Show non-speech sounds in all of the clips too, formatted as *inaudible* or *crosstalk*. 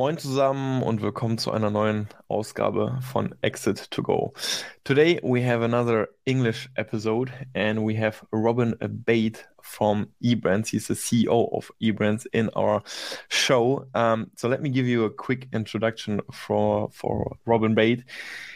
Moin zusammen und willkommen zu einer neuen Ausgabe von Exit to Go. Today we have another English episode and we have Robin Bate from eBrands. He's the CEO of eBrands in our show. Um, so let me give you a quick introduction for for Robin Bate.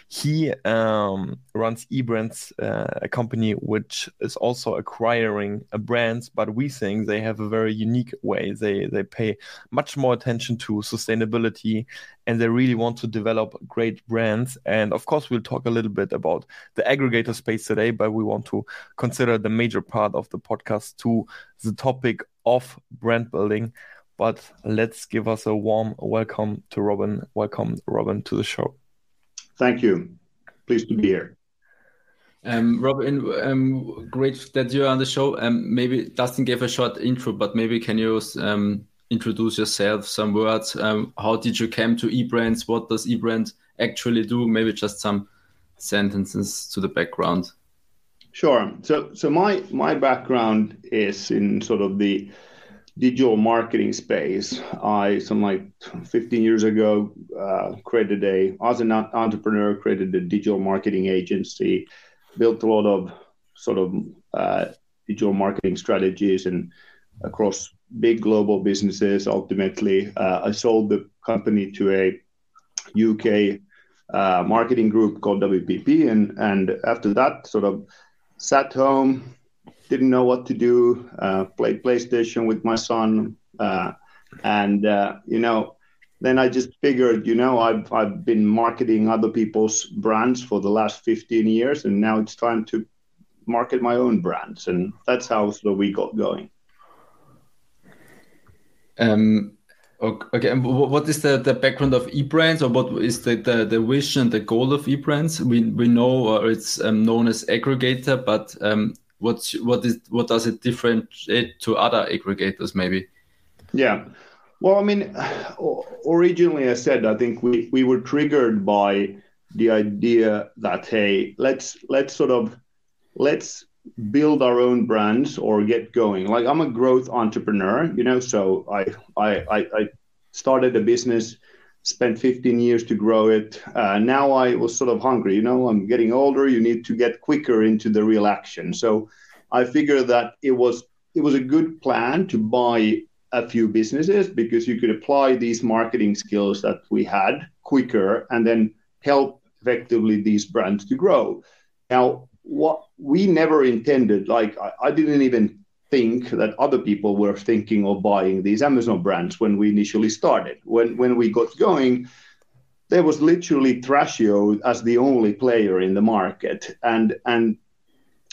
He um, runs eBrands, uh, a company which is also acquiring brands, but we think they have a very unique way. They they pay much more attention to sustainability, and they really want to develop great brands. And of course, we'll talk a little bit about the aggregator space today, but we want to consider the major part of the podcast to the topic of brand building. But let's give us a warm welcome to Robin. Welcome, Robin, to the show. Thank you. Pleased to be here. Um, Robin, um, great that you're on the show. Um, maybe Dustin gave a short intro, but maybe can you um, introduce yourself, some words? Um, how did you come to eBrands? What does eBrand actually do? Maybe just some sentences to the background. Sure. So, so my my background is in sort of the digital marketing space. I, some like 15 years ago, uh, created a, as an entrepreneur, created a digital marketing agency, built a lot of sort of uh, digital marketing strategies and across big global businesses. Ultimately, uh, I sold the company to a UK uh, marketing group called WPP, and and after that, sort of sat home, didn't know what to do. Uh, played PlayStation with my son, uh, and uh, you know, then I just figured, you know, I've I've been marketing other people's brands for the last 15 years, and now it's time to market my own brands, and that's how of we got going. Um, Okay, and what is the, the background of eBrands, or what is the, the, the vision, the goal of eBrands? We we know it's um, known as aggregator, but um, what's what is what does it differentiate to other aggregators maybe? Yeah. Well i mean originally i said i think we we were triggered by the idea that hey let's let's sort of let's build our own brands or get going. Like i'm a growth entrepreneur you know so i i i started a business spent 15 years to grow it. Uh, now I was sort of hungry. You know, I'm getting older. You need to get quicker into the real action. So I figured that it was it was a good plan to buy a few businesses because you could apply these marketing skills that we had quicker and then help effectively these brands to grow. Now, what we never intended, like I, I didn't even think that other people were thinking of buying these Amazon brands when we initially started. When when we got going, there was literally Thrasio as the only player in the market, and and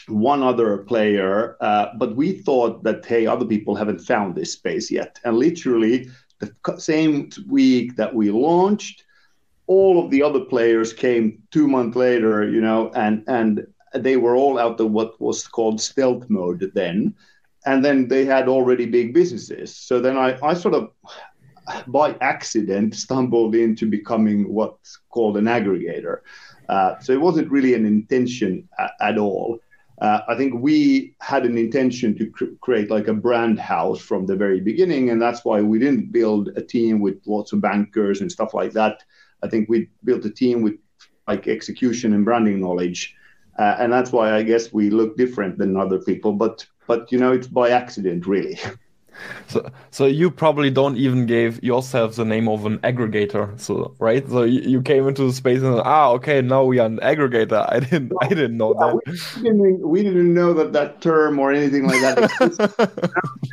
one other player. Uh, but we thought that hey, other people haven't found this space yet, and literally the same week that we launched. All of the other players came two months later, you know, and and they were all out of what was called stealth mode then and then they had already big businesses. So then I, I sort of by accident stumbled into becoming what's called an aggregator. Uh, so it wasn't really an intention at, at all. Uh, I think we had an intention to cr- create like a brand house from the very beginning, and that's why we didn't build a team with lots of bankers and stuff like that. I think we built a team with like execution and branding knowledge, uh, and that's why I guess we look different than other people. But but you know it's by accident really. *laughs* So so you probably don't even gave yourself the name of an aggregator so right? So you, you came into the space and ah okay now we are an aggregator. *laughs* I didn't i didn't know yeah, that. we didn't, we didn't know that that term or anything like that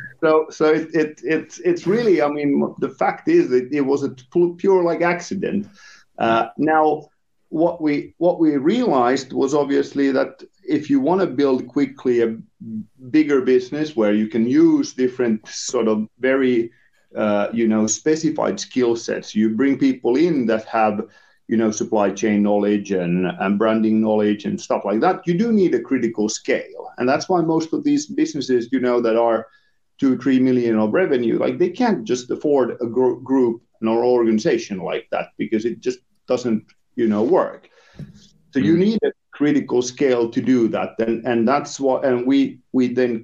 *laughs* so so it, it it's it's really i mean the fact is that it was a pure like accident. Uh, now what we what we realized was obviously that if you want to build quickly a bigger business where you can use different sort of very uh, you know specified skill sets you bring people in that have you know supply chain knowledge and, and branding knowledge and stuff like that you do need a critical scale and that's why most of these businesses you know that are two three million of revenue like they can't just afford a gr- group or organization like that because it just doesn't you know work. So you Mm. need a critical scale to do that, and and that's what. And we we then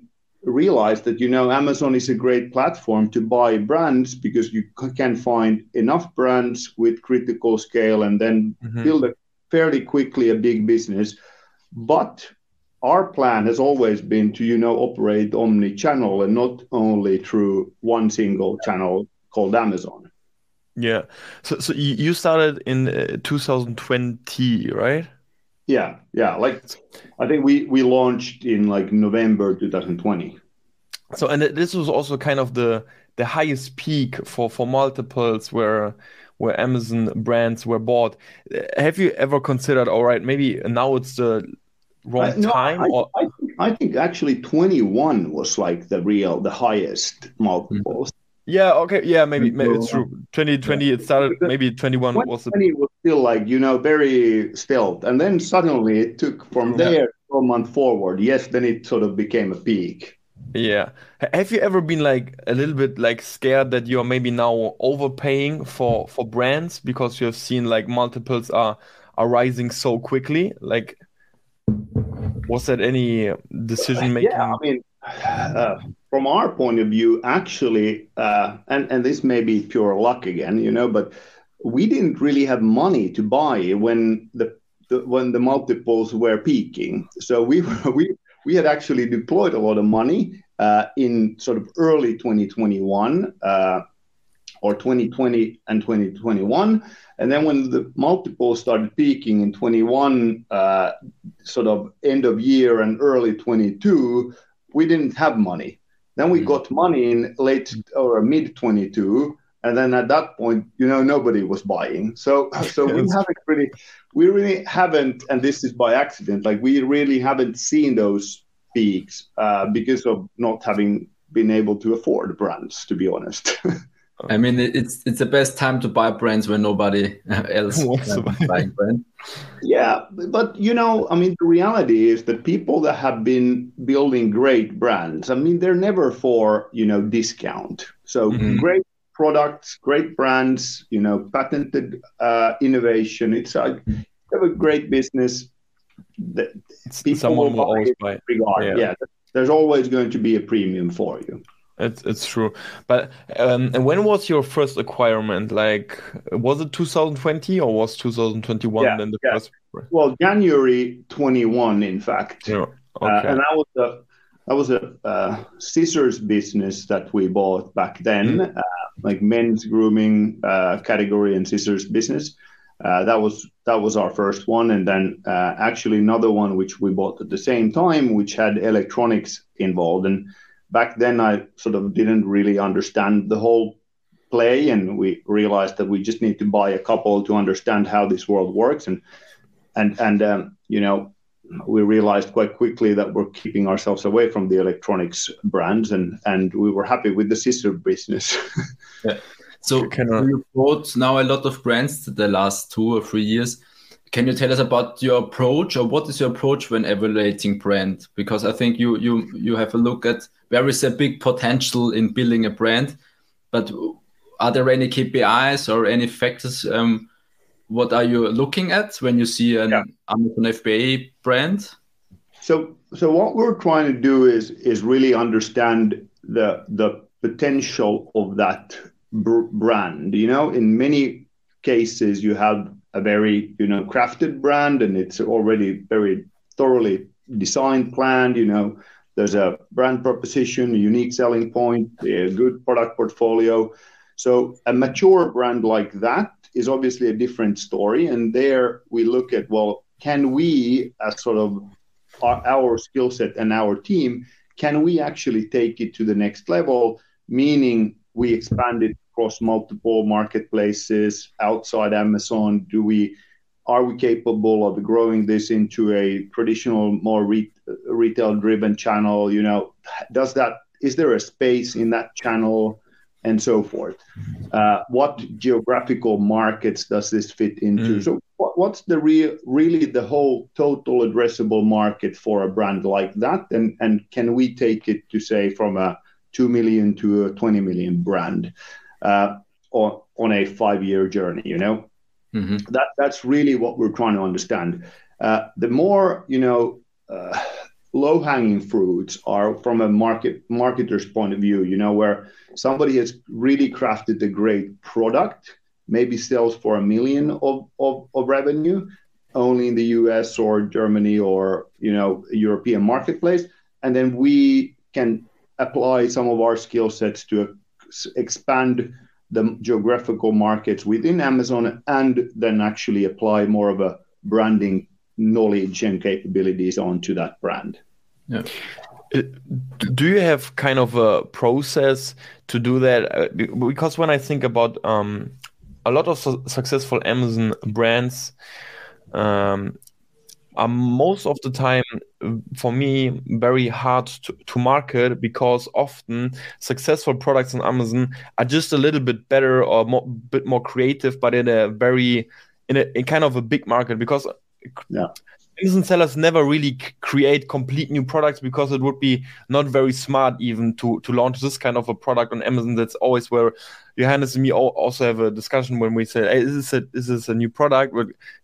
realized that you know Amazon is a great platform to buy brands because you c- can find enough brands with critical scale and then Mhm. build a fairly quickly a big business. But our plan has always been to you know operate omni-channel and not only through one single channel called Amazon. Yeah. So so you you started in uh, 2020, right? Yeah, yeah. Like I think we we launched in like November 2020. So and this was also kind of the the highest peak for for multiples where where Amazon brands were bought. Uh, Have you ever considered, all right, maybe now it's the wrong I- no, time I, or I, think, I think actually 21 was like the real, the highest multiples. yeah, okay, yeah, maybe, maybe it's true. 2020 it started, maybe 21 was the 2020 was still like, you know, very stealth. And then suddenly it took from Yeah. there a month forward. Yes, then it sort of became a peak. Yeah. Have you ever been like a little bit like scared that you're maybe now overpaying for for brands because you have seen like multiples are are rising so quickly? Like, was that any decision making? Yeah, I mean, uh, from our point of view, actually, uh, and and this may be pure luck again, you know, but we didn't really have money to buy when the, the when the multiples were peaking. So we were, *laughs* we we had actually deployed a lot of money uh, in sort of early 2021 uh, or 2020 and 2021. And then when the multiples started peaking in 21, uh, sort of end of year and early 22, we didn't have money. Then we Mhm. got money in late or mid 22. And then at that point, you know, nobody was buying. So, *laughs* so we haven't really, we really haven't, and this is by accident, like we really haven't seen those peaks uh, because of not having been able to afford brands, to be honest. *laughs* I mean, it's it's the best time to buy brands when nobody *laughs* else Wants to buy. buying brands. Yeah, but you know, I mean, the reality is that people that have been building great brands, I mean, they're never for, you know, discount. So Mhm. great products, great brands, you know, patented uh, innovation. It's like you have a great business that people Someone will will buy always it. regard. Yeah. Yeah. there's always going to be a premium for you. It's it's true. But um, and when was your first acquirement? Like, was it 2020 or was 2021 Yeah, then the yeah. first? Well, January 21, in fact. Yeah. Uh, Okay. and that was a that was a uh, scissors business that we bought back then, uh, like men's grooming uh, category and scissors business. Uh, that was that was our first one, and then uh, actually another one which we bought at the same time, which had electronics involved. And back then, I sort of didn't really understand the whole play, and we realized that we just need to buy a couple to understand how this world works, and and and um, you know we realized quite quickly that we're keeping ourselves away from the electronics brands and and we were happy with the sister business *laughs* So Can I- you bought now a lot of brands the last two or three years. Can you tell us about your approach, or what is your approach when evaluating brand? Because I think you you you have a look at where is a big potential in building a brand, but are there any KPIs or any factors? Um, what are you looking at when you see an Yeah. Amazon FBA brand? so so what we're trying to do is is really understand the the potential of that br- brand you know in many cases you have a very you know crafted brand and it's already very thoroughly designed planned you know there's a brand proposition a unique selling point a good product portfolio so a mature brand like that is obviously a different story. And there we look at well can we as sort of our, our skill set and our team can we actually take it to the next level? Meaning we expand it across multiple marketplaces outside amazon. Do we are we capable of growing this into a traditional more re- retail driven channel? You know does that is there a space in that channel and so forth uh, what geographical markets does this fit into Mm. so what, what's the real really the whole total addressable market for a brand like that and and can we take it to say from a 2 million to a 20 million brand uh, on, on a five year journey you know Mm-hmm. That that's really what we're trying to understand. Uh, the more you know, uh, low hanging fruits are from a market marketer's point of view. You know, where somebody has really crafted a great product, maybe sells for a million of, of, of revenue, only in the U.S. or Germany or you know European marketplace, and then we can apply some of our skill sets to expand the geographical markets within Amazon and then actually apply more of a branding knowledge and capabilities onto that brand. Yeah. Uh, do you have kind of a process to do that? Uh, because when I think about um, a lot of su successful Amazon brands, um, are most of the time for me very hard to, to market because often successful products on Amazon are just a little bit better or more bit more creative, but in a very in a in kind of a big market because yeah. Amazon sellers never really create complete new products because it would be not very smart even to to launch this kind of a product on Amazon. That's always where Johannes and me also have a discussion when we say, hey, is this a, is this a new product?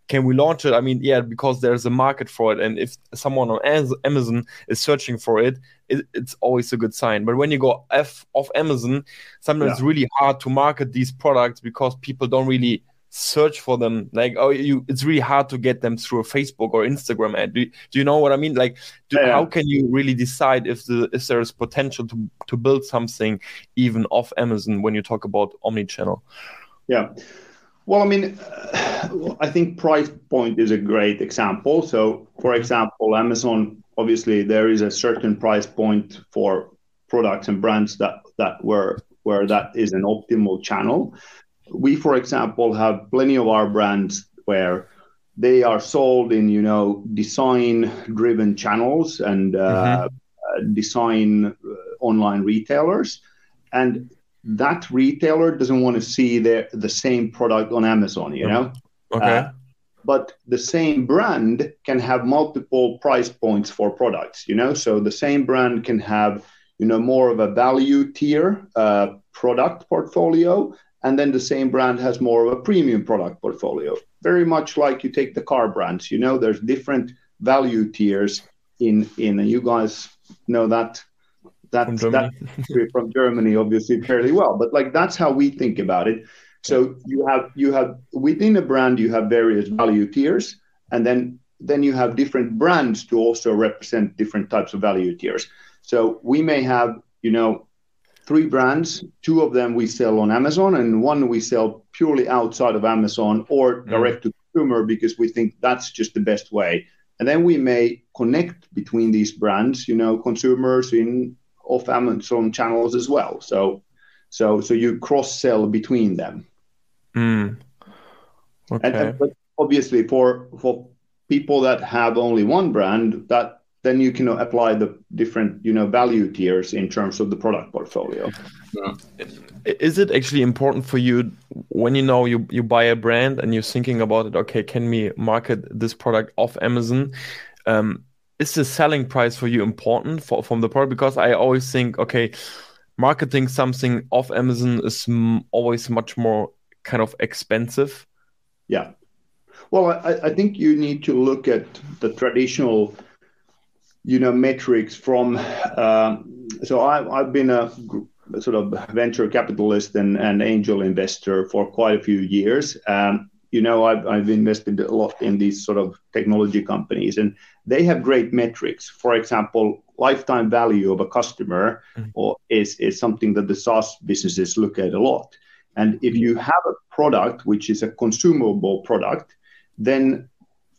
Can we launch it? I mean, yeah, because there's a market for it. And if someone on Amazon is searching for it, it it's always a good sign. But when you go F off Amazon, sometimes yeah. it's really hard to market these products because people don't really search for them like oh you it's really hard to get them through a facebook or instagram ad. Do, do you know what i mean? Like do, yeah. how can you really decide if the if there's potential to to build something even off amazon when you talk about omni-channel? Yeah. Well i mean uh, i think price point is a great example. So for example amazon obviously there is a certain price point for products and brands that that were where that is an optimal channel we, for example, have plenty of our brands where they are sold in, you know, design-driven channels and uh, mm-hmm. design uh, online retailers, and that retailer doesn't want to see the the same product on Amazon, you know. Okay. Uh, but the same brand can have multiple price points for products, you know. So the same brand can have, you know, more of a value tier uh, product portfolio and then the same brand has more of a premium product portfolio. Very much like you take the car brands, you know, there's different value tiers in in and you guys know that that from Germany. that from Germany obviously fairly well. But like that's how we think about it. So you have you have within a brand you have various value tiers, and then then you have different brands to also represent different types of value tiers. So we may have you know three brands. Two of them we sell on Amazon, and one we sell purely outside of Amazon or mm. direct to consumer because we think that's just the best way. And then we may connect between these brands, you know, consumers in off Amazon channels as well. So, so, so you cross sell between them. Mm. Okay. And, and, but obviously, for for people that have only one brand, that then you can apply the different you know value tiers in terms of the product portfolio. Yeah. is it actually important for you when you know you, you buy a brand and you're thinking about it okay can we market this product off amazon? Um, is the selling price for you important for, from the product? Because i always think okay marketing something off amazon is always much more kind of expensive. Yeah. Well I, I think you need to look at the traditional you know metrics from uh, so I, have been a sort of venture capitalist and, and angel investor for quite a few years. Um, you know I've, I've invested a lot in these sort of technology companies and they have great metrics. For example lifetime value of a customer mm-hmm. or is, is something that the saas businesses look at a lot. And if you have a product which is a consumable product then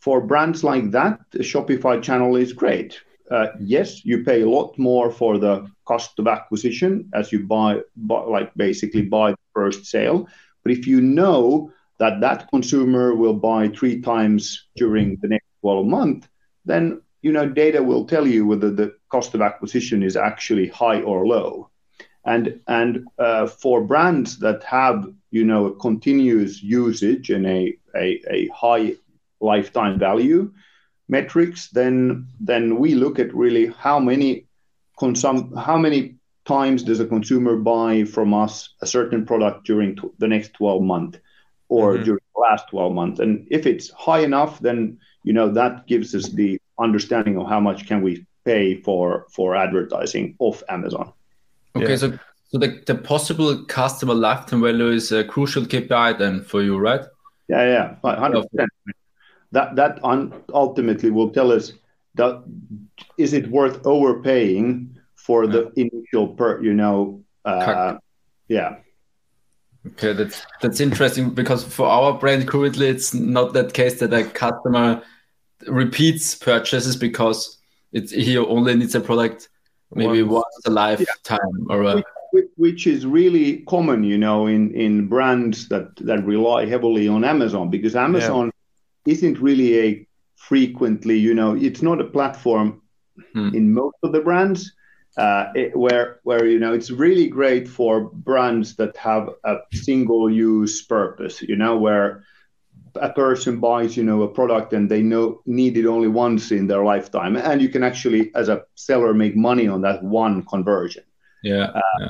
for brands like that the shopify channel is great yes, you pay a lot more for the cost of acquisition as you buy, like basically buy the first sale. But if you know that that consumer will buy three times during the next 12 months, then you know data will tell you whether the cost of acquisition is actually high or low. And and uh, for brands that have you know a continuous usage and a high lifetime value, metrics, then then we look at really how many consum how many times does a consumer buy from us a certain product during the next 12 months or mm-hmm. during last 12 months. And if it's high enough, then you know that gives us the understanding of how much can we pay for for advertising off Amazon. Okay, yeah. so so the, the possible customer lifetime value is a crucial KPI then for you, right? Yeah, yeah, hundred percent. That that ultimately will tell us that is it worth overpaying for the initial per you know uh, yeah okay that's that's interesting because for our brand currently it's not that case that a customer repeats purchases because it's he only needs a product maybe once, once a lifetime yeah. or a... which, which is really common you know in in brands that that rely heavily on amazon because amazon. Isn't really a frequently you know it's not a platform hmm. in most of the brands uh, it, where where you know it's really great for brands that have a single use purpose you know where a person buys you know a product and they know need it only once in their lifetime and you can actually as a seller make money on that one conversion yeah, uh, yeah.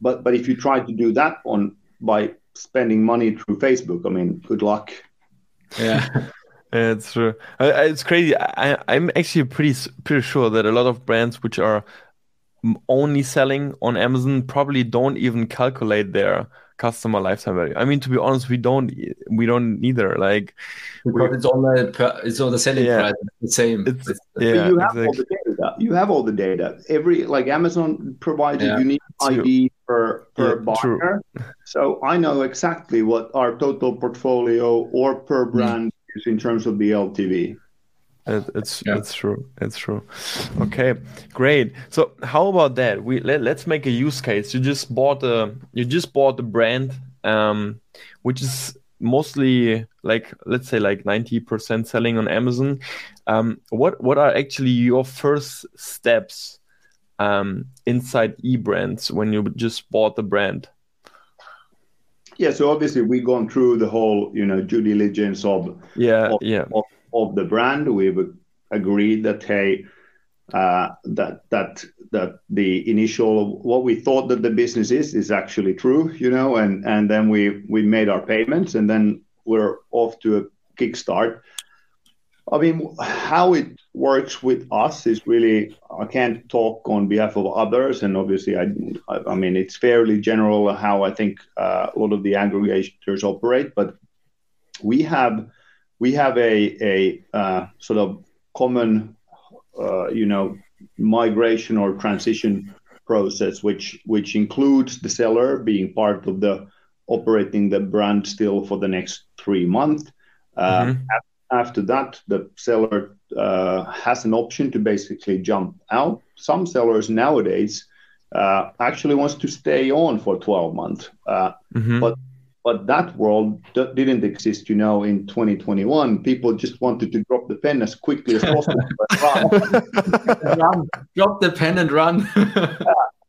but but if you try to do that on by spending money through facebook i mean good luck yeah *laughs* Yeah, it's true. It's crazy. I, I'm actually pretty pretty sure that a lot of brands which are only selling on Amazon probably don't even calculate their customer lifetime value. I mean, to be honest, we don't we don't either. Like because it's on the it's on the selling yeah, price, the same. It's, it's, yeah, you have exactly. all the data. You have all the data. Every like Amazon provides yeah, a unique ID per per buyer. True. So I know exactly what our total portfolio or per mm. brand is in terms of the LTV. It's yeah. it's true. It's true. Okay, great. So how about that? We let, let's make a use case. You just bought a you just bought a brand, um, which is mostly like let's say like 90% selling on Amazon. Um, what what are actually your first steps um, inside eBrands when you just bought the brand? Yeah, so obviously we've gone through the whole, you know, due diligence of yeah, of, yeah. Of, of the brand. We've agreed that hey, uh, that that that the initial what we thought that the business is is actually true, you know, and and then we we made our payments and then we're off to a kickstart. I mean, how it works with us is really I can't talk on behalf of others, and obviously I I, mean it's fairly general how I think uh, a lot of the aggregators operate, but we have we have a, a uh, sort of common, uh, you know, migration or transition process, which which includes the seller being part of the operating the brand still for the next three months. Uh, mm-hmm. After that, the seller uh, has an option to basically jump out. Some sellers nowadays uh, actually wants to stay on for 12 months, uh, mm-hmm. but but that world d- didn't exist, you know, in 2021. People just wanted to drop the pen as quickly as possible. *laughs* run. Drop the pen and run. *laughs* yeah,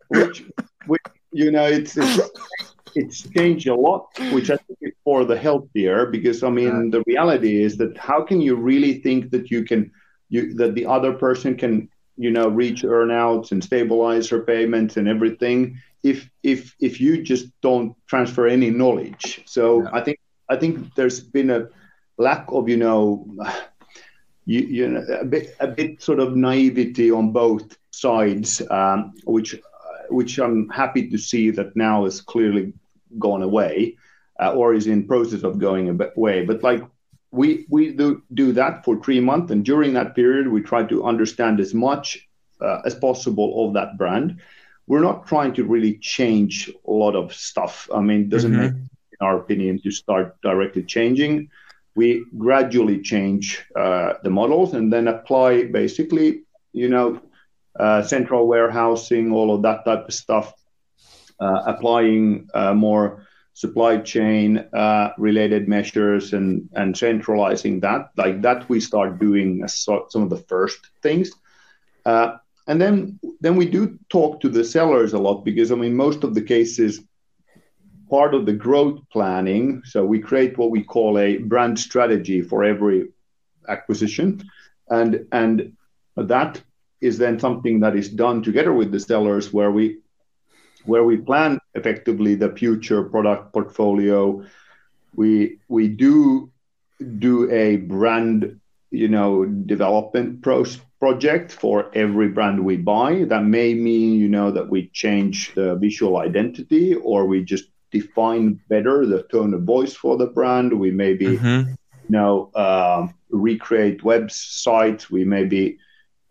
which, which, you know, it's, it's, *laughs* it's changed a lot, which I think is for the healthier. Because I mean, the reality is that how can you really think that you can, you that the other person can, you know, reach earnouts and stabilize her payments and everything if if if you just don't transfer any knowledge. So yeah. I think I think there's been a lack of you know you, you know a bit a bit sort of naivety on both sides, um, which which I'm happy to see that now is clearly gone away uh, or is in process of going away. But like we we do do that for three months, and during that period we try to understand as much uh, as possible of that brand we're not trying to really change a lot of stuff. I mean, it doesn't mm-hmm. make, in our opinion, to start directly changing. We gradually change uh, the models and then apply basically, you know, central warehousing, all of that type of stuff, uh, applying uh, more supply chain uh, related measures and and centralizing that. Like that, we start doing some of the first things. Uh, and then then we do talk to the sellers a lot because I mean most of the cases part of the growth planning so we create what we call a brand strategy for every acquisition and and that is then something that is done together with the sellers where we where we plan effectively the future product portfolio. We we do do a brand you know development pro- project for every brand we buy. That may mean you know that we change the visual identity or we just define better the tone of voice for the brand. We maybe mm-hmm. you know uh, recreate websites. We maybe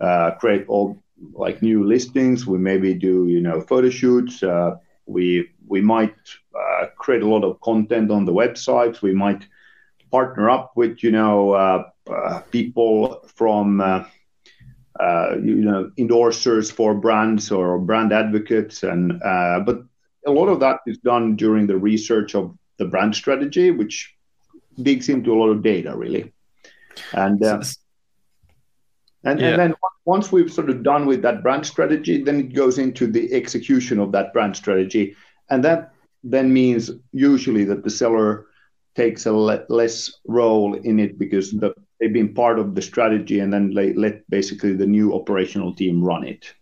uh, create all like new listings. We maybe do you know photo shoots. Uh, we we might uh, create a lot of content on the websites we might partner up with you know uh, uh, people from uh, uh, you know endorsers for brands or brand advocates. And uh, but a lot of that is done during the research of the brand strategy which digs into a lot of data really. And uh, and, yeah. and then once we've sort of done with that brand strategy then it goes into the execution of that brand strategy and that then means usually that the seller takes a le- less role in it because the, they've been part of the strategy and then they let basically the new operational team run it.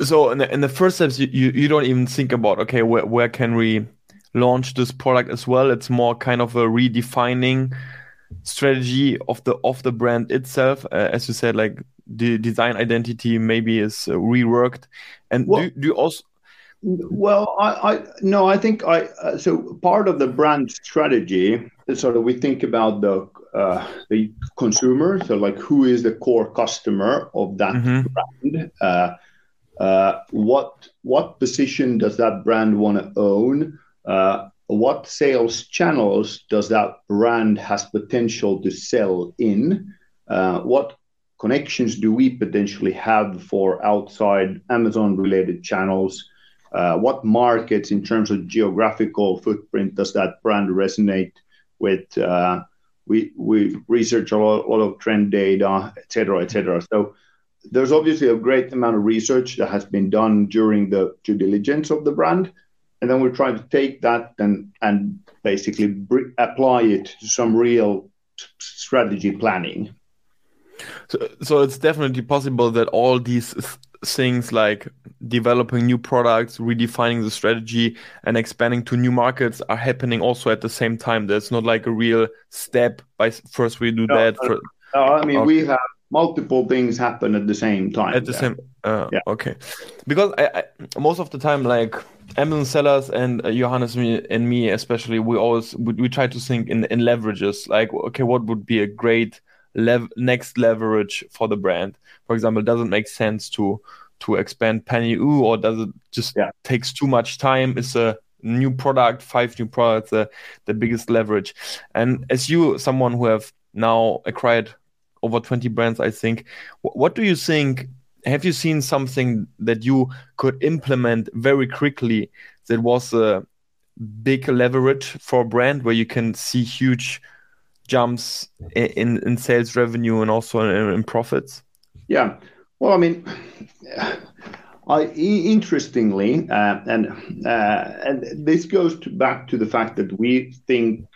So in the, in the first steps, you, you, you don't even think about okay where where can we launch this product as well. It's more kind of a redefining strategy of the of the brand itself. Uh, as you said, like the design identity maybe is uh, reworked. And well, do, do you also well, I, I no, I think I uh, so part of the brand strategy is sort of we think about the uh, the consumer, so like who is the core customer of that mm-hmm. brand? Uh, uh, what what position does that brand want to own? What sales channels does that brand has potential to sell in? Uh, what connections do we potentially have for outside Amazon related channels? Uh, what markets in terms of geographical footprint does that brand resonate with? Uh, we research a lot of trend data, et cetera, et cetera. So there's obviously a great amount of research that has been done during the due diligence of the brand, and then we're trying to take that and and basically br- apply it to some real strategy planning. So, so it's definitely possible that all these things like developing new products, redefining the strategy, and expanding to new markets are happening also at the same time. There's not like a real step by first we do no, that. No, no, I mean, okay. we have multiple things happen at the same time. At the same, uh, yeah. okay. Because I, I, most of the time, like Amazon sellers and uh, Johannes and me, especially, we always we, we try to think in in leverages. Like, okay, what would be a great lev- next leverage for the brand? For example, does it make sense to to expand PanEU, or does it just yeah. takes too much time? Is a new product, five new products, uh, the biggest leverage? And as you, someone who have now acquired over 20 brands, I think, what do you think? Have you seen something that you could implement very quickly that was a big leverage for a brand where you can see huge jumps in, in sales revenue and also in, in profits? Yeah. Well, I mean, I, interestingly, uh, and uh, and this goes to, back to the fact that we think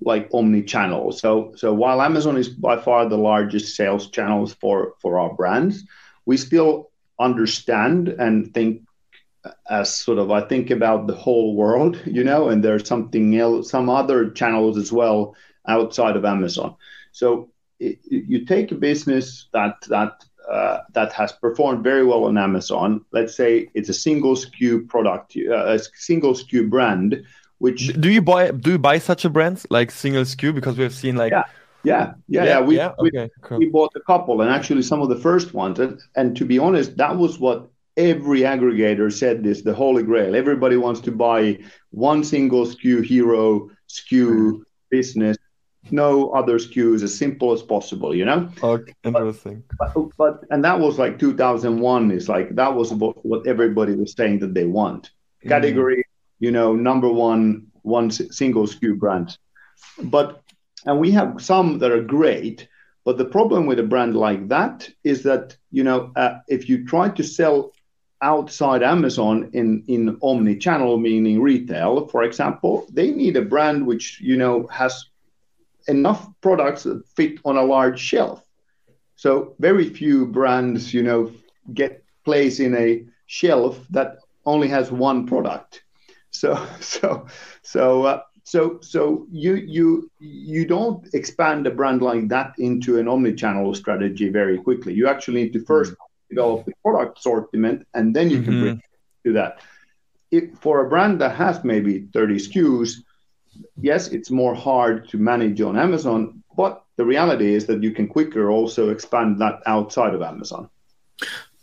like omni-channel. So so while Amazon is by far the largest sales channels for for our brands, we still understand and think as sort of I think about the whole world, you know, and there's something else, some other channels as well outside of Amazon. So it, you take a business that that uh, that has performed very well on Amazon. Let's say it's a single SKU product, uh, a single SKU brand. Which do you buy? Do you buy such a brand like single SKU? Because we have seen like yeah. Yeah, yeah, yeah. We, yeah? Okay, we, cool. we bought a couple, and actually some of the first ones. And, and to be honest, that was what every aggregator said this the holy grail. Everybody wants to buy one single SKU hero SKU business no other SKUs as simple as possible, you know? Okay, interesting. But, but, but, and that was like 2001 is like, that was what, what everybody was saying that they want. Mm. Category, mm. you know, number one, one single SKU brand. But, and we have some that are great, but the problem with a brand like that is that, you know, uh, if you try to sell outside Amazon in in omni-channel, meaning retail, for example, they need a brand which you know has enough products that fit on a large shelf. So very few brands, you know, get place in a shelf that only has one product. So *laughs* so so uh, so so you you you don't expand a brand like that into an omni-channel strategy very quickly. You actually need to first mm-hmm. develop the product assortment, and then you can bring mm-hmm. to that. If for a brand that has maybe 30 SKUs, yes, it's more hard to manage on Amazon, but the reality is that you can quicker also expand that outside of Amazon.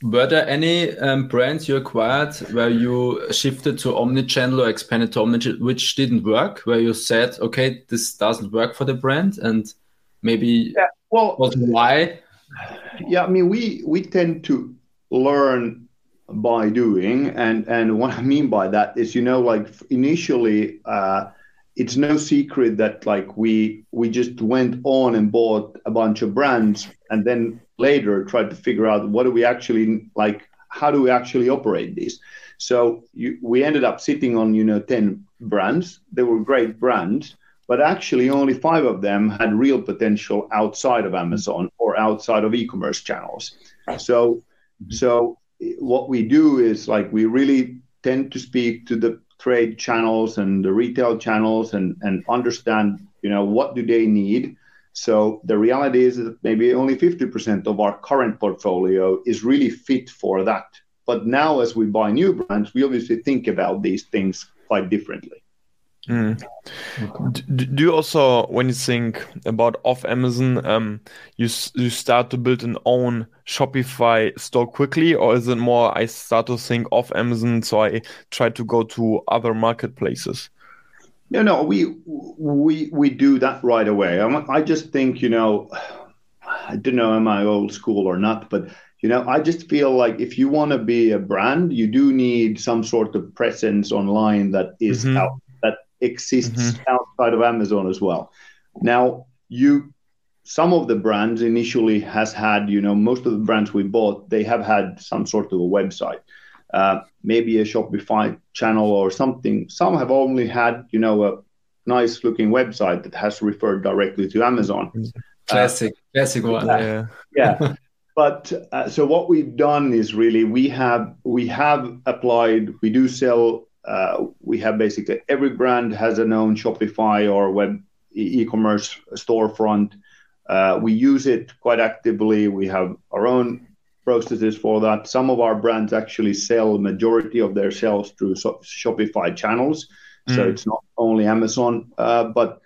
Were there any um, brands you acquired where you shifted to omnichannel or expanded to omnichannel, which didn't work? Where you said, okay, this doesn't work for the brand, and maybe Yeah, well, why? yeah i mean we we tend to learn by doing and and what i mean by that is you know like initially uh it's no secret that like we we just went on and bought a bunch of brands and then later tried to figure out what do we actually like how do we actually operate this so you, we ended up sitting on you know 10 brands they were great brands but actually only five of them had real potential outside of Amazon or outside of e-commerce channels. So, mm-hmm. so what we do is like we really tend to speak to the trade channels and the retail channels and and understand you know what do they need. So the reality is that maybe only 50% of our current portfolio is really fit for that. But now as we buy new brands, we obviously think about these things quite differently. Mm. Do you also, when you think about off Amazon, um, you you start to build an own Shopify store quickly, or is it more I start to think off Amazon, so I try to go to other marketplaces? No, no, we we we do that right away. I'm, I just think you know, I don't know, am I old school or not, but you know, I just feel like if you want to be a brand, you do need some sort of presence online that is Mhm. out that exists outside of Amazon as well. Now, you some of the brands initially has had, you know, most of the brands we bought, they have had some sort of a website uh, maybe a Shopify channel or something. Some have only had, you know, a nice looking website that has referred directly to Amazon. Classic, classic one. Yeah. Yeah. *laughs* but uh, so what we've done is really we have we have applied. We do sell. Uh, we have basically every brand has an own Shopify or web e- e-commerce storefront. Uh, we use it quite actively. We have our own processes for that. Some of our brands actually sell majority of their sales through so- Shopify channels, so Mm. it's not only Amazon. Uh, but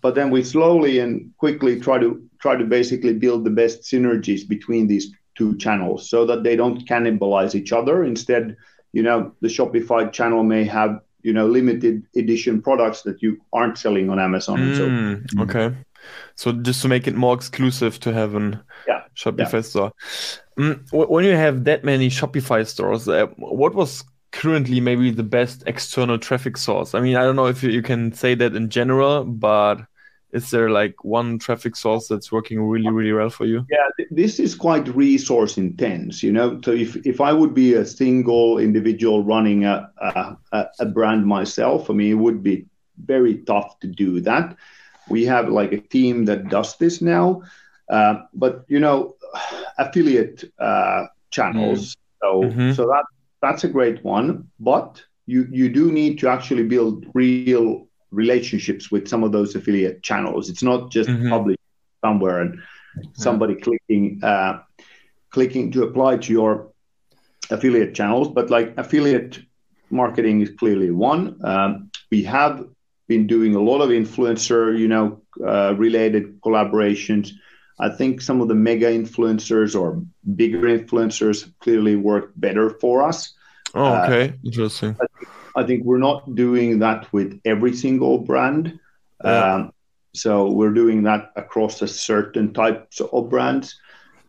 but then we slowly and quickly try to try to basically build the best synergies between these two channels, so that they don't cannibalize each other. Instead, you know, the Shopify channel may have you know limited edition products that you aren't selling on Amazon. And so Mm, okay. So just to make it more exclusive to have an Yeah, Shopify store. Mm, wh- when you have that many Shopify stores, uh, what was currently maybe the best external traffic source? I mean, I don't know if you, you can say that in general, but is there like one traffic source that's working really, really well for you? Yeah, th- this is quite resource intense, you know. So if, if I would be a single individual running a, a, a- a brand myself, I mean, it would be very tough to do that. We have like a team that does this now, uh, but you know, affiliate uh, channels. So Mhm. so that that's a great one, but you you do need to actually build real relationships with some of those affiliate channels. It's not just Mhm. publish somewhere and somebody clicking uh, clicking to apply to your affiliate channels, but like affiliate marketing is clearly one. Um, we have been doing a lot of influencer, you know, uh, related collaborations. I think some of the mega influencers or bigger influencers clearly work better for us. Oh, Uh, okay. Interesting. I think we're not doing that with every single brand. Yeah. Um, so we're doing that across a certain types of brands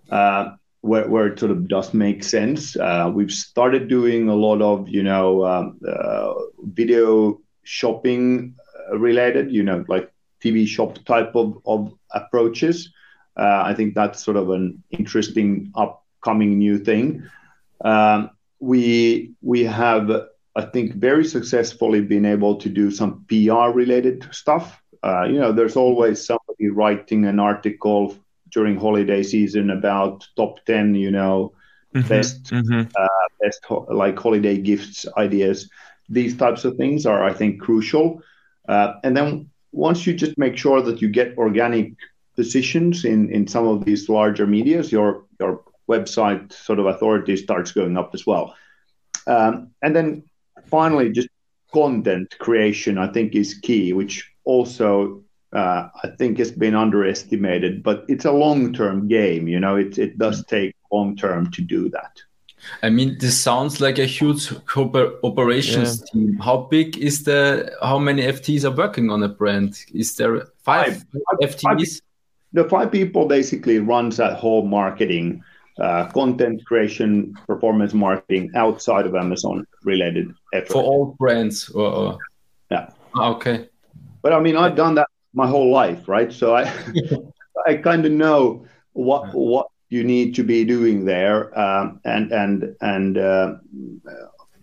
uh, where, where it sort of does make sense. Uh, we've started doing a lot of, you know, um, uh, video shopping uh, related, you know, like TV shop type of, of approaches. Uh, I think that's sort of an interesting upcoming new thing. Um, we we have I think very successfully been able to do some PR related stuff. Uh, you know, there's always somebody writing an article during holiday season about top 10, you know, Mhm, best mhm. best ho- like holiday gifts ideas. These types of things are, I think, crucial. Uh, and then once you just make sure that you get organic positions in, in some of these larger medias, your your website sort of authority starts going up as well. Um, and then finally, just content creation, I think, is key, which also uh, I think has been underestimated. But it's a long term game. You know, it it does take long term to do that. I mean, this sounds like a huge operations yeah. team. How big is the? How many FTs are working on a brand? Is there five, five FTs? Five, the five people basically runs that whole marketing, uh, content creation, performance marketing outside of Amazon related effort. For all brands, or, or... yeah, ah, okay. But I mean, I've done that my whole life, right? So I, *laughs* I kind of know what what you need to be doing there, um, and and and uh,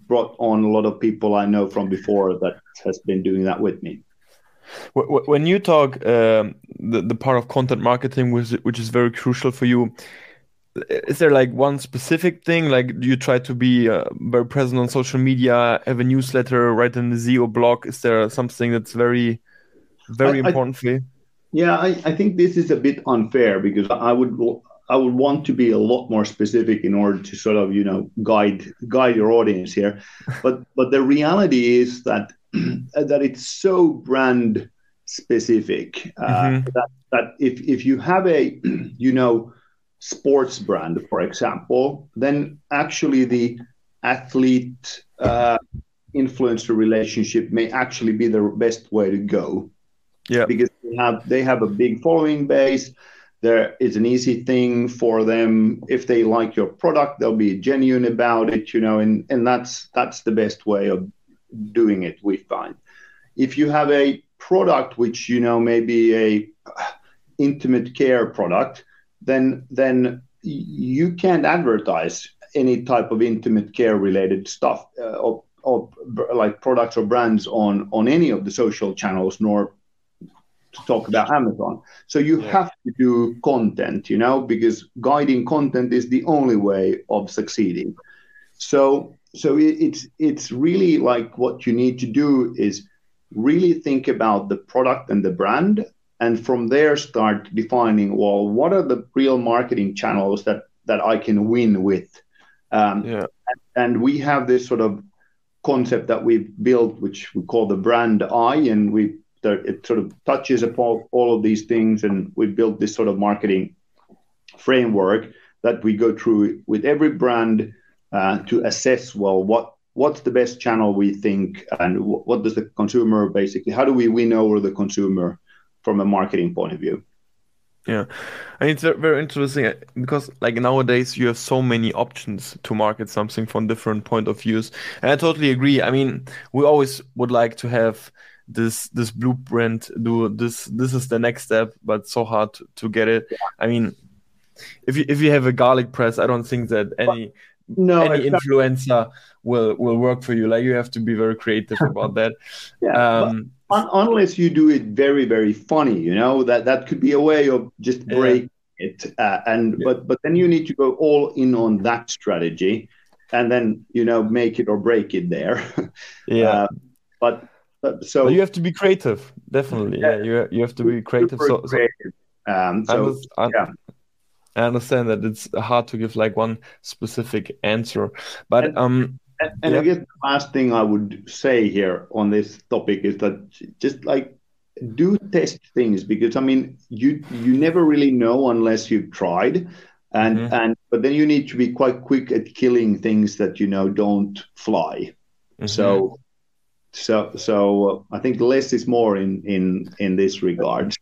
brought on a lot of people I know from before that has been doing that with me. When you talk um, the the part of content marketing, which which is very crucial for you, is there like one specific thing? Like, do you try to be uh, very present on social media, have a newsletter, write in the SEO blog? Is there something that's very very I, important I, for you? Yeah, I, I think this is a bit unfair because I would I would want to be a lot more specific in order to sort of you know guide guide your audience here, *laughs* but but the reality is that *clears throat* that it's so brand specific uh, mm-hmm. that that if if you have a *clears throat* you know sports brand for example, then actually the athlete uh, influencer relationship may actually be the best way to go. Yeah, because they have they have a big following base there is an easy thing for them if they like your product they'll be genuine about it you know and and that's that's the best way of doing it we find if you have a product which you know maybe a intimate care product then then you can't advertise any type of intimate care related stuff uh, or, or like products or brands on on any of the social channels nor to talk about Amazon. So you yeah. have to do content, you know, because guiding content is the only way of succeeding. So so it, it's it's really like what you need to do is really think about the product and the brand and from there start defining well what are the real marketing channels that that i can win with um, yeah. and, and, we have this sort of concept that we've built which we call the brand eye and we it sort of touches upon all of these things, and we built this sort of marketing framework that we go through with every brand to assess well what what's the best channel we think and what does the consumer basically how do we win over the consumer from a marketing point of view? Yeah. And it's very interesting uh, because like nowadays you have so many options to market something from different point of views. And i totally agree. I mean we always would like to have this this blueprint do this this is the next step but so hard to get it. I mean if you if you have a garlic press i don't think that any no any influencer will will work for you like you have to be very creative about that *laughs* yeah, um, un unless you do it very very funny you know that that could be a way of just break yeah. it uh, and yeah. but but then you need to go all in on that strategy and then you know make it or break it there *laughs* yeah uh, but so you have to be creative, definitely. Yeah, yeah you you have to be creative. So, creative. Um, so I, yeah. I understand that it's hard to give like one specific answer, but and, um, and, and yeah. I guess the last thing I would say here on this topic is that just like do test things because I mean you you never really know unless you've tried and mm-hmm. and but then you need to be quite quick at killing things that you know don't fly. Mm-hmm. So so so uh, I think less is more in in in this regard.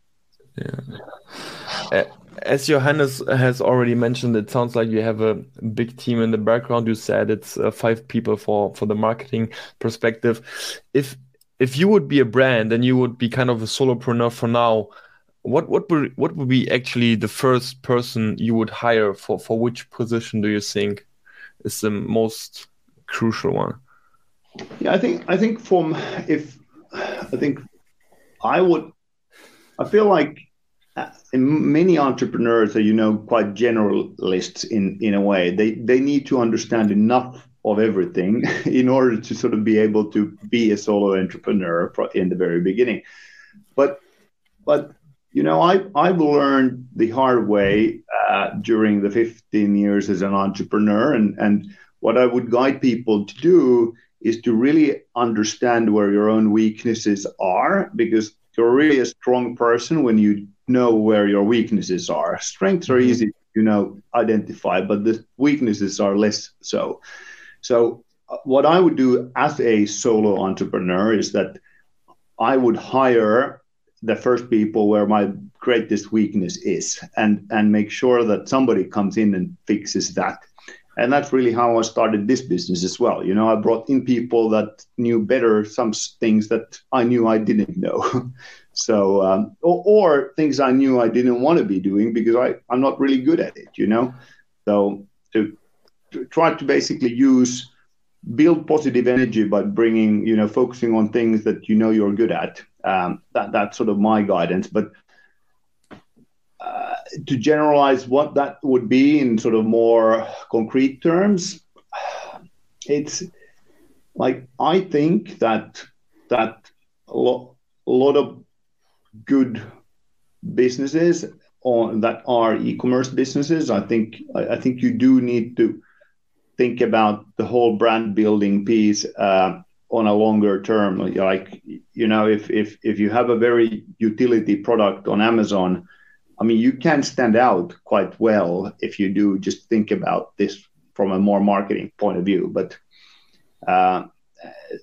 Yeah. As Johannes has already mentioned, it sounds like you have a big team in the background. You said it's uh, five people for for the marketing perspective. If if you would be a brand and you would be kind of a solopreneur for now, what what would what would be actually the first person you would hire for for which position do you think is the most crucial one? Yeah, I think I think from if I think I would I feel like uh, many entrepreneurs are you know quite generalists in in a way they they need to understand enough of everything *laughs* in order to sort of be able to be a solo entrepreneur in the very beginning. But but you know, I I've learned the hard way uh, during the 15 years as an entrepreneur, and and what I would guide people to do is to really understand where your own weaknesses are, because you're really a strong person when you know where your weaknesses are. Strengths are mm-hmm. easy, you know, identify, but the weaknesses are less so. So, uh, what I would do as a solo entrepreneur is that I would hire the first people where my greatest weakness is and and make sure that somebody comes in and fixes that and that's really how i started this business as well. You know i brought in people that knew better some things that i knew i didn't know. *laughs* So um, or, or, things i knew i didn't want to be doing because i i'm not really good at it you know? So to, to try to basically use build positive energy by bringing you know focusing on things that you know you're good at um, that that's sort of my guidance. But to generalize what that would be in sort of more concrete terms it's like i think that that a lot, a lot of good businesses on that are e-commerce businesses i think I, I think you do need to think about the whole brand building piece uh, on a longer term. Like you know, if if if you have a very utility product on Amazon, I mean, you can stand out quite well if you do just think about this from a more marketing point of view. But uh,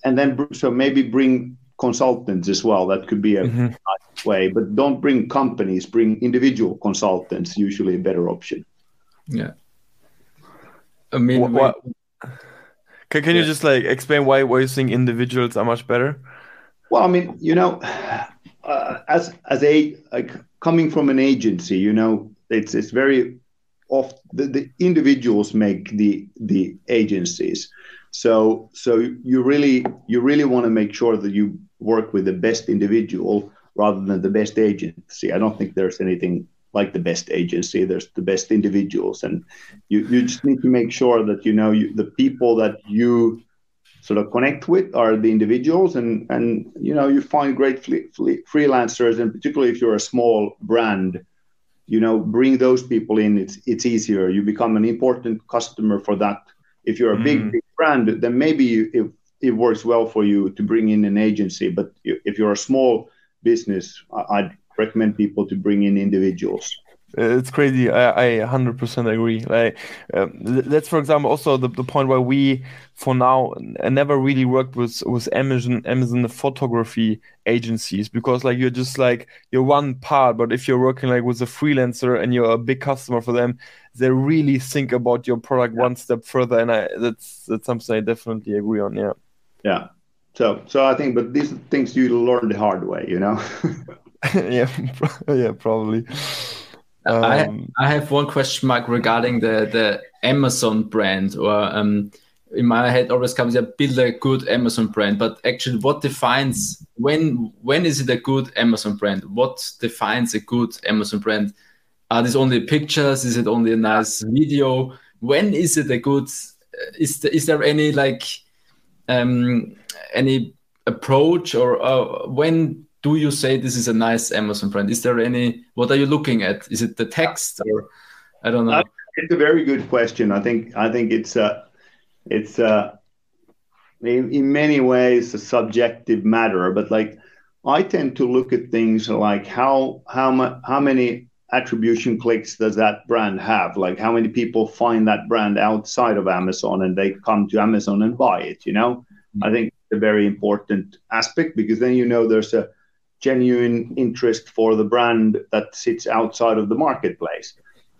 and then so maybe bring consultants as well. That could be a mm-hmm. nice way. But don't bring companies. Bring individual consultants. Usually a better option. Yeah. I mean, what, what, can, can yeah. you just like explain why why you think individuals are much better? Well, I mean, you know, uh, as as a like coming from an agency, you know, it's it's very oft the, the individuals make the the agencies. So so you really you really want to make sure that you work with the best individual rather than the best agency. I don't think there's anything like the best agency there's the best individuals and you, you just need to make sure that you know you, the people that you sort of connect with are the individuals and and you know you find great freelancers and particularly if you're a small brand you know bring those people in it's it's easier you become an important customer for that if you're a big, mm. big brand then maybe you, it, it works well for you to bring in an agency but if you're a small business i'd recommend people to bring in individuals. It's crazy. I, I 100% agree. Like, um, that's for example also the, the point where we, for now, never really worked with with Amazon Amazon photography agencies because like you're just like you're one part. But if you're working like with a freelancer and you're a big customer for them, they really think about your product yeah. one step further. And I that's that's something I definitely agree on. Yeah. Yeah. So so I think, but these things you learn the hard way, you know. *laughs* yeah, *laughs* yeah, probably. Um, I I have one question mark regarding the the Amazon brand, or um, in my head always comes yeah, build a good Amazon brand. But actually, what defines when when is it a good Amazon brand? What defines a good Amazon brand? Are these only pictures? Is it only a nice video? When is it a good? Is there, is there any like um, any approach or uh, when do you say this is a nice Amazon brand? Is there any? What are you looking at? Is it the text or I don't know. It's a very good question. I think I think it's a it's a in, in many ways a subjective matter, but like I tend to look at things like how how much how many attribution clicks does that brand have? Like how many people find that brand outside of Amazon and they come to Amazon and buy it? You know, mm-hmm. I think it's a very important aspect because then you know there's a genuine interest for the brand that sits outside of the marketplace.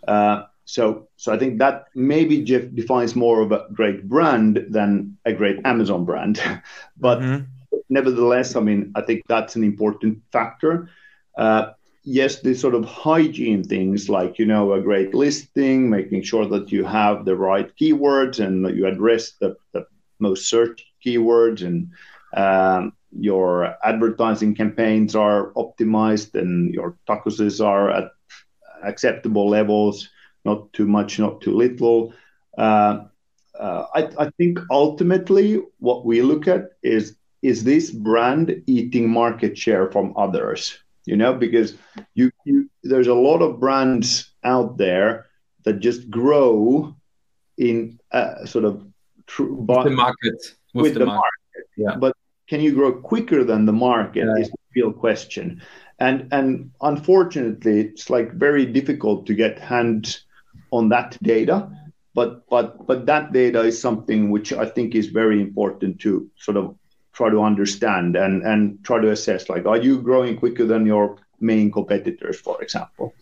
Uh, so, so I think that maybe Jeff defines more of a great brand than a great Amazon brand, *laughs* but mm-hmm. nevertheless, I mean, I think that's an important factor. Uh, yes, the sort of hygiene things like you know a great listing, making sure that you have the right keywords and that you address the, the most searched keywords and um, your advertising campaigns are optimized and your TACoS are at acceptable levels, not too much, not too little. Uh, uh, I, I think ultimately what we look at is is this brand eating market share from others? You know, because you, you there's a lot of brands out there that just grow in uh, sort of tr- with the market with, with the, the, market. market. Yeah. But can you grow quicker than the market yeah. is the real question. And and unfortunately, it's like very difficult to get hands on that data. But but but that data is something which I think is very important to sort of try to understand and and try to assess. Like, are you growing quicker than your main competitors, for example?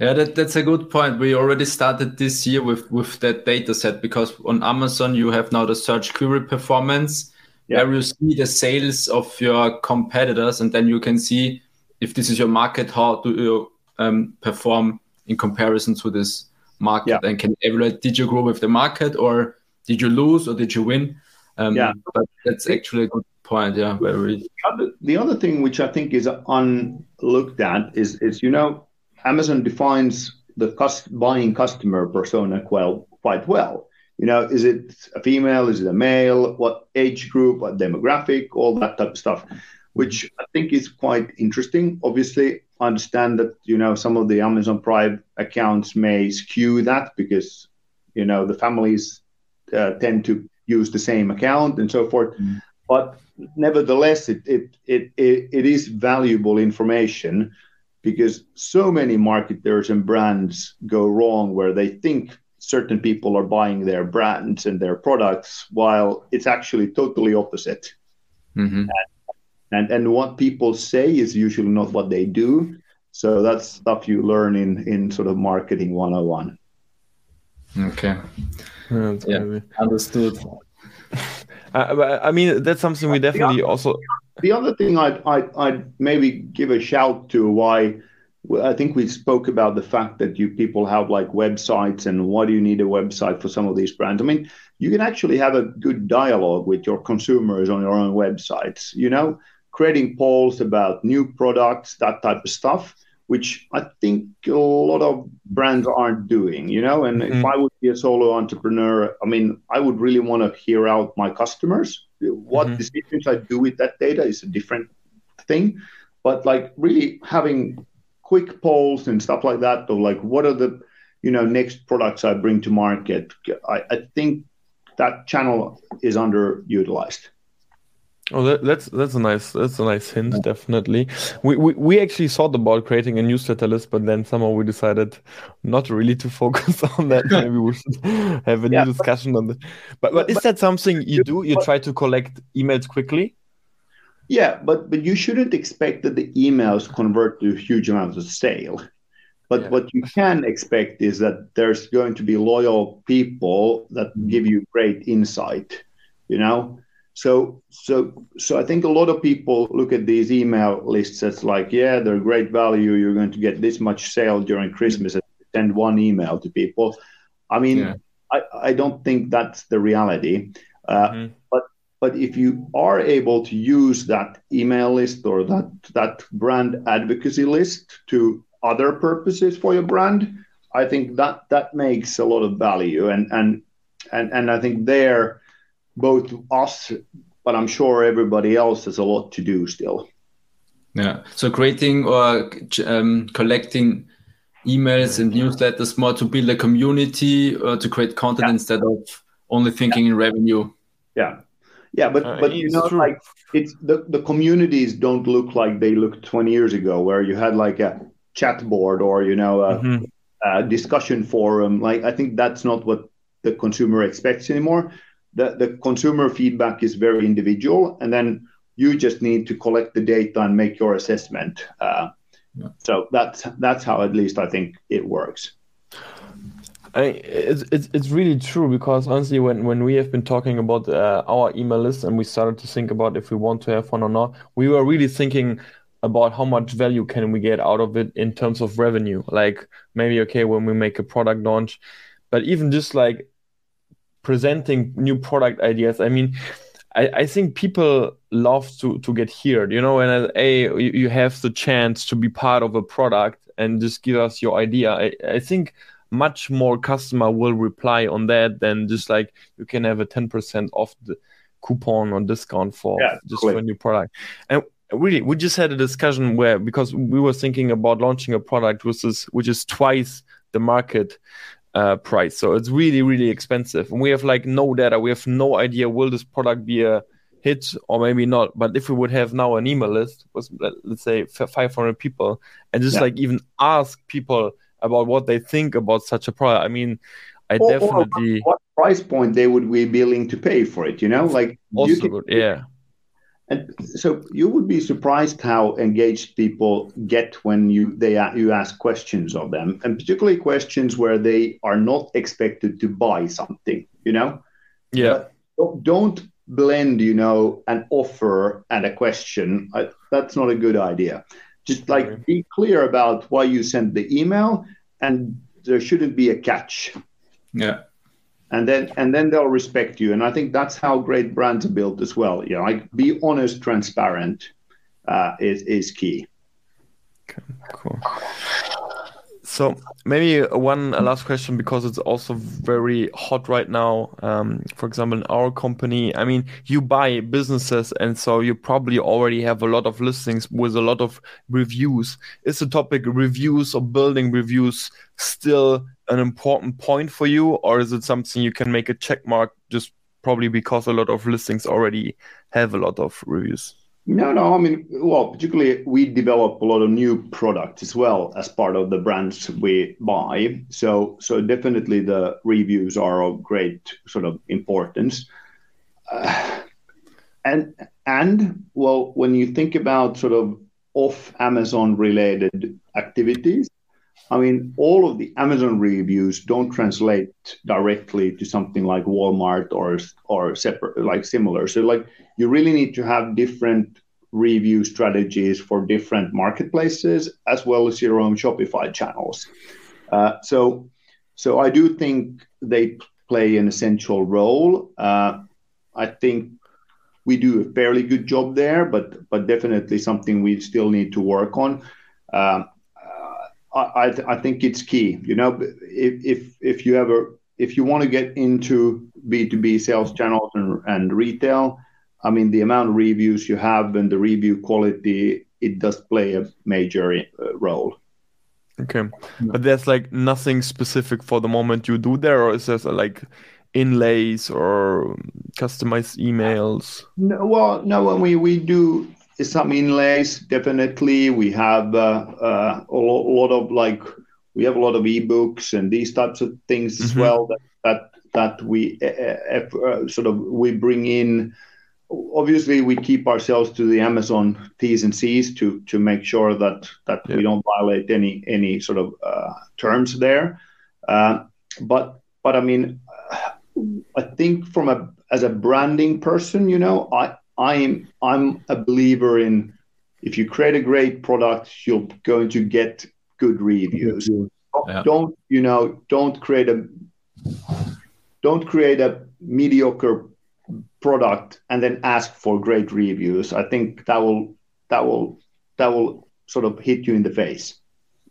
Yeah, that, that's a good point. We already started this year with with that data set because on Amazon you have now the search query performance yeah. where you see the sales of your competitors, and then you can see if this is your market, how do you um, perform in comparison to this market, yeah. and can evaluate did you grow with the market or did you lose or did you win? Um, yeah, but that's actually a good point. Yeah, very. The other, thing which I think is unlooked at is is you know Amazon defines the cost, buying customer persona quite well. You know, is it a female? Is it a male? What age group? What demographic? All that type of stuff, which I think is quite interesting. Obviously, I understand that you know some of the Amazon Prime accounts may skew that because you know the families uh, tend to use the same account and so forth. Mm. But nevertheless, it, it, it, it, it is valuable information because so many marketers and brands go wrong where they think certain people are buying their brands and their products while it's actually totally opposite. Mm-hmm. and, and, and what people say is usually not what they do. So that's stuff you learn in in sort of marketing 101 okay. Yeah, understood. *laughs* Uh, I mean, that's something we definitely also. The other thing I'd, I'd, I'd maybe give a shout to why I think we spoke about the fact that you people have like websites and why do you need a website for some of these brands? I mean, you can actually have a good dialogue with your consumers on your own websites, you know, creating polls about new products, that type of stuff which I think a lot of brands aren't doing, you know. And mm-hmm. if I would be a solo entrepreneur, I mean, I would really want to hear out my customers. What mm-hmm. decisions I do with that data is a different thing. But like really having quick polls and stuff like that, of like what are the, you know, next products I bring to market, I, I think that channel is underutilized. Oh, that, that's that's a nice that's a nice hint, yeah. definitely. We, we we actually thought about creating a newsletter list, but then somehow we decided not really to *laughs* focus on that. Maybe we should have a yeah, new discussion on that. But but is that something you do? You try to collect emails quickly? Yeah, but but you shouldn't expect that the emails convert to huge amounts of sale. But yeah. what you can expect is that there's going to be loyal people that mm-hmm. give you great insight. You know, so, so, so I think a lot of people look at these email lists as like, yeah, they're great value. You're going to get this much sale during Christmas and send one email to people. I mean, yeah. I, I don't think that's the reality. Uh, mm-hmm. But if you are able to use that email list or that that brand advocacy list to other purposes for your brand, I think that that makes a lot of value. And and and and I think there both us, but I'm sure everybody else has a lot to do still. Yeah. So creating or um, collecting emails and newsletters more to build a community or to create content yeah. instead of only thinking yeah. in revenue. Yeah. Yeah, but uh, but you know, true. like it's the, the communities don't look like they looked 20 years ago, where you had like a chat board or you know a, mm-hmm. a discussion forum. Like I think that's not what the consumer expects anymore the, the consumer feedback is very individual, and then you just need to collect the data and make your assessment. Uh, yeah. So that's that's how at least I think it works. I, it's, it's it's really true because honestly, when, when we have been talking about uh, our email list and we started to think about if we want to have one or not, we were really thinking about how much value can we get out of it in terms of revenue. Like maybe okay when we make a product launch, but even just like presenting new product ideas. I mean, I, I think people love to to get heard, you know, and a you have the chance to be part of a product and just give us your idea. I, I think much more customer will reply on that than just like you can have a 10% off the coupon or discount for Yeah, just for a new product. And really, we just had a discussion where because we were thinking about launching a product which is which is twice the market uh, price. So it's really, really expensive. And we have like no data. We have no idea will this product be a hit or maybe not. But if we would have now an email list with let- let's say 500 people and just Yeah. like even ask people about what they think about such a product, I mean, I Or- or definitely what price point they would be willing to pay for it? You know, like also can- would, yeah. And so you would be surprised how engaged people get when you they you ask questions of them, and particularly questions where they are not expected to buy something. You know, Yeah. Don't- don't blend you know an offer and a question. I, that's not a good idea. Just like be clear about why you sent the email, and there shouldn't be a catch. Yeah. and then and then they'll respect you. And i think that's how great brands are built as well. You know like be honest transparent uh, is is key. Cool. So maybe one last question because it's also very hot right now. Um, for example, in our company, I mean, you buy businesses, and so you probably already have a lot of listings with a lot of reviews. Is the topic reviews or building reviews still an important point for you, or is it something you can make a check mark just probably because a lot of listings already have a lot of reviews? No no i mean well particularly we develop a lot of new products as well as part of the brands we buy. So so definitely the reviews are of great sort of importance. Uh, and and well when you think about sort of off amazon related activities i mean all of the amazon reviews don't translate directly to something like walmart or or separate like similar. So like you really need to have different review strategies for different marketplaces as well as your own shopify channels. Uh, so so i do think they play an essential role. Uh, i think we do a fairly good job there, but but definitely something we still need to work on. Uh, I I, think it's key. You know, if if if you ever if you want to get into B two B sales channels and, and retail, I mean the amount of reviews you have and the review quality it does play a major uh, role. Okay, but there's like nothing specific for the moment you do there, or is there like inlays or customized emails? No, well, no, when we we do some inlays, definitely we have uh, uh, a, lo- lot of like we have a lot of ebooks and these types of things as Mhm. well that that that we uh, sort of we bring in. Obviously, we keep ourselves to the Amazon T's and C's to to make sure that that Yeah. we don't violate any any sort of uh, terms there. Uh, but but I mean, I think from a as a branding person, you know, I I'm I'm a believer in if you create a great product, you're going to get good reviews. Yeah. Don't you know? Don't create a don't create a mediocre product and then ask for great reviews. I think that will that will that will sort of hit you in the face.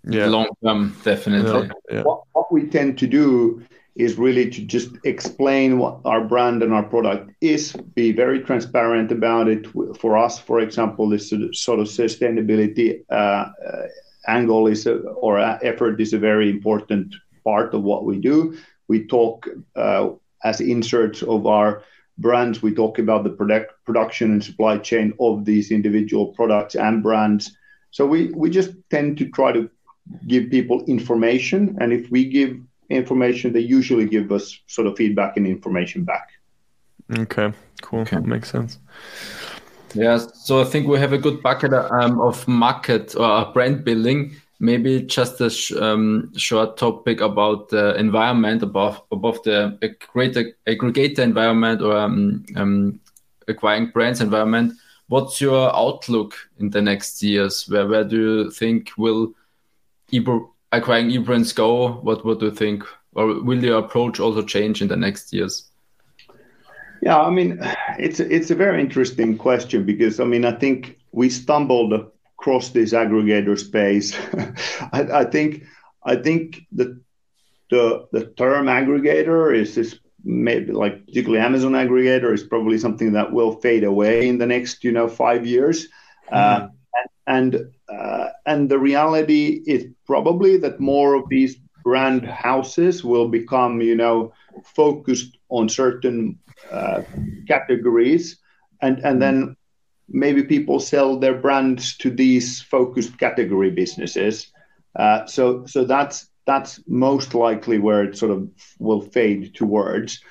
Yeah, Long term, definitely. yeah, yeah. what, what we tend to do is really to just explain what our brand and our product is, be very transparent about it. For us, for example, this sort of sustainability uh, angle is a, or uh, effort is a very important part of what we do. We talk uh, as inserts of our brands. We talk about the product production and supply chain of these individual products and brands. So we we just tend to try to give people information, and if we give information, they usually give us sort of feedback and information back. Okay, cool. Okay. Makes sense. Yeah, so I think we have a good bucket um, of market or brand building. Maybe just a sh- um, short topic about the environment above above the aggregator, aggregator environment or um, um, acquiring brands environment. What's your outlook in the next years? Where where do you think will e- acquiring e-brands go? What what do you think? Or will your approach also change in the next years? Yeah, I mean, it's it's a very interesting question because I mean, I think we stumbled across this aggregator space. *laughs* I, I think I think the the the term aggregator is this maybe like particularly Amazon aggregator is probably something that will fade away in the next you know five years. Mm. Uh, and uh, and the reality is probably that more of these brand houses will become you know focused on certain uh, categories. And and then maybe people sell their brands to these focused category businesses. Uh, so so that's that's most likely where it sort of will fade towards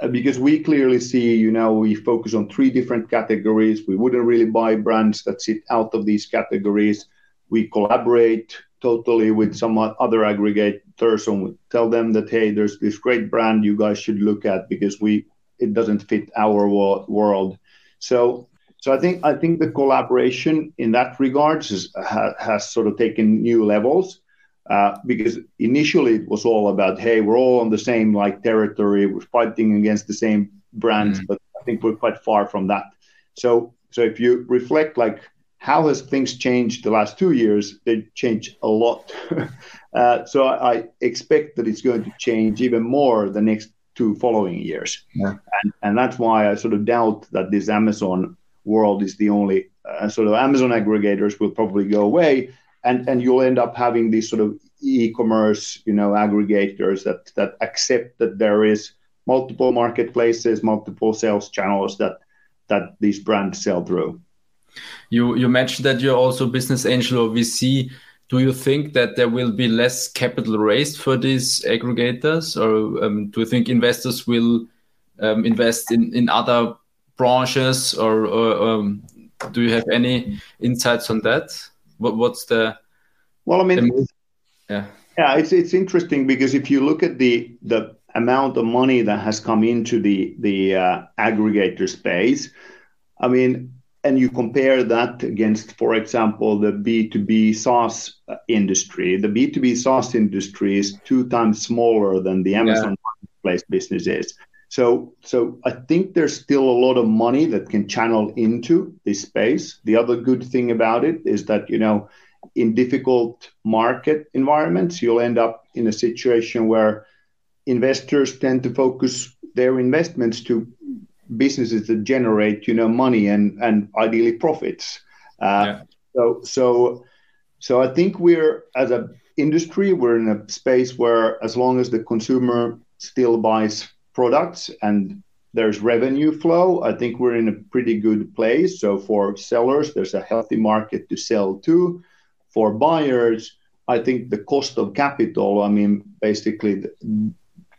Uh, because we clearly see, you know, we focus on three different categories. We wouldn't really buy brands that sit out of these categories. We collaborate totally with some other aggregators and we tell them that, hey, there's this great brand you guys should look at because we it doesn't fit our world. So so I think I think the collaboration in that regards has sort of taken new levels. Uh, because initially it was all about, hey, we're all on the same like territory, we're fighting against the same brands, mm. but I think we're quite far from that. So, so if you reflect, like, how has things changed the last two years? They changed a lot. *laughs* uh, so I, I, expect that it's going to change even more the next two following years, yeah. and and that's why I sort of doubt that this Amazon world is the only uh, sort of Amazon aggregators will probably go away and and you'll end up having these sort of e-commerce you know aggregators that that accept that there is multiple marketplaces multiple sales channels that that these brands sell through. You you mentioned that you're also business angel or vc do you think that there will be less capital raised for these aggregators? Or um, do you think investors will um, invest in in other branches? Or, or um, do you have any insights on that what, what's the? Well, I mean, the, yeah, yeah, it's it's interesting because if you look at the the amount of money that has come into the the uh, aggregator space, I mean, and you compare that against, for example, the B2B SaaS uh, industry, the B2B SaaS industry is two times smaller than the Amazon yeah. marketplace business is. So, so I think there's still a lot of money that can channel into this space. The other good thing about it is that you know, in difficult market environments, you'll end up in a situation where investors tend to focus their investments to businesses that generate you know money and and ideally profits. Uh, yeah. So so so I think we're as a industry we're in a space where as long as the consumer still buys products and there's revenue flow, I think we're in a pretty good place. So for sellers, there's a healthy market to sell to. For buyers, I think the cost of capital, I mean, basically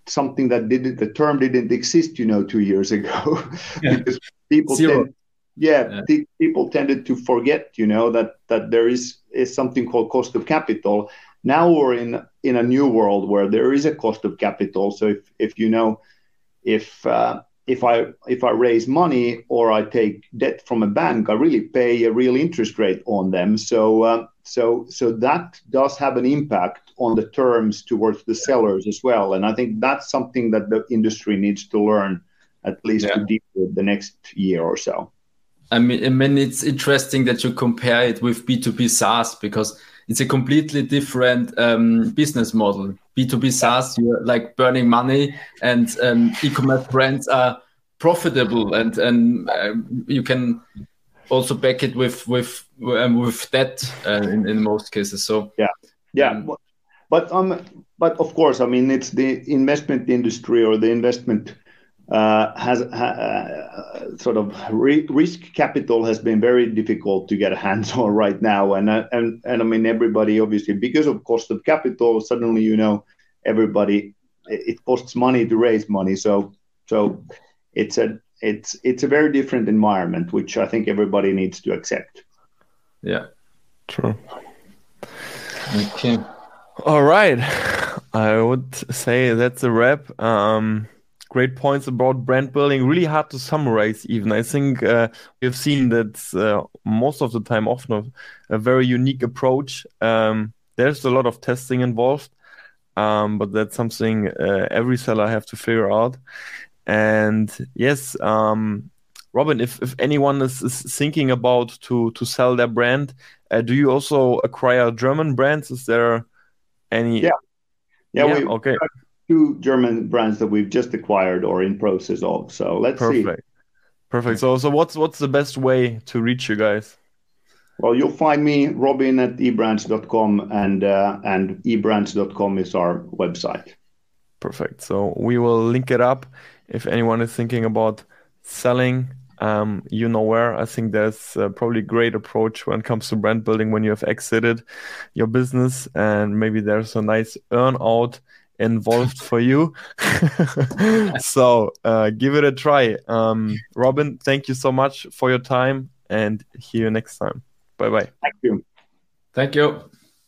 something that didn't, the term didn't exist, you know, two years ago. *laughs* Yeah. because people tend, yeah, yeah. people tended to forget, you know, that that there is is something called cost of capital. Now we're in in a new world where there is a cost of capital. So if if you know if uh, if I if I raise money or I take debt from a bank, I really pay a real interest rate on them. So uh, so so that does have an impact on the terms towards the sellers as well. And I think that's something that the industry needs to learn at least yeah. to deal with the next year or so. I mean, I mean, it's interesting that you compare it with B2B SaaS because it's a completely different um, business model. B2B SaaS, you're like burning money, and um, e-commerce brands are profitable, and and uh, you can also back it with with um, with debt uh, in, in most cases. So. Yeah, yeah, um, but um, but of course, I mean, it's the investment industry or the investment has uh, sort of risk capital has been very difficult to get a hands on *laughs* right now, and uh, and and I mean everybody obviously because of cost of capital suddenly you know everybody it costs money to raise money, so so it's a it's it's a very different environment which I think everybody needs to accept. Yeah, true. Okay. All right, *laughs* I would say that's a wrap. Um, great points about brand building. Really hard to summarize, even. I think uh, we've seen that uh, most of the time, often a, very unique approach. Um, there's a lot of testing involved, um, but that's something uh, every seller have to figure out. And yes, um, Robin, if, if anyone is, is, thinking about to to sell their brand, uh, do you also acquire German brands? Is there any? Yeah Yeah, Yeah, we okay. Two German brands that we've just acquired or in process of. So let's see. Perfect. Perfect. So so what's what's the best way to reach you guys? Well, you'll find me Robin at ebrands.com and uh, and ebrands.com is our website. Perfect. So we will link it up if anyone is thinking about selling. Um, you know where. I think there's uh, probably a great approach when it comes to brand building when you have exited your business, and maybe there's a nice earn out involved for you. *laughs* so uh, give it a try. Um, Robin, thank you so much for your time, and see you next time. Bye bye. Thank you. Thank you.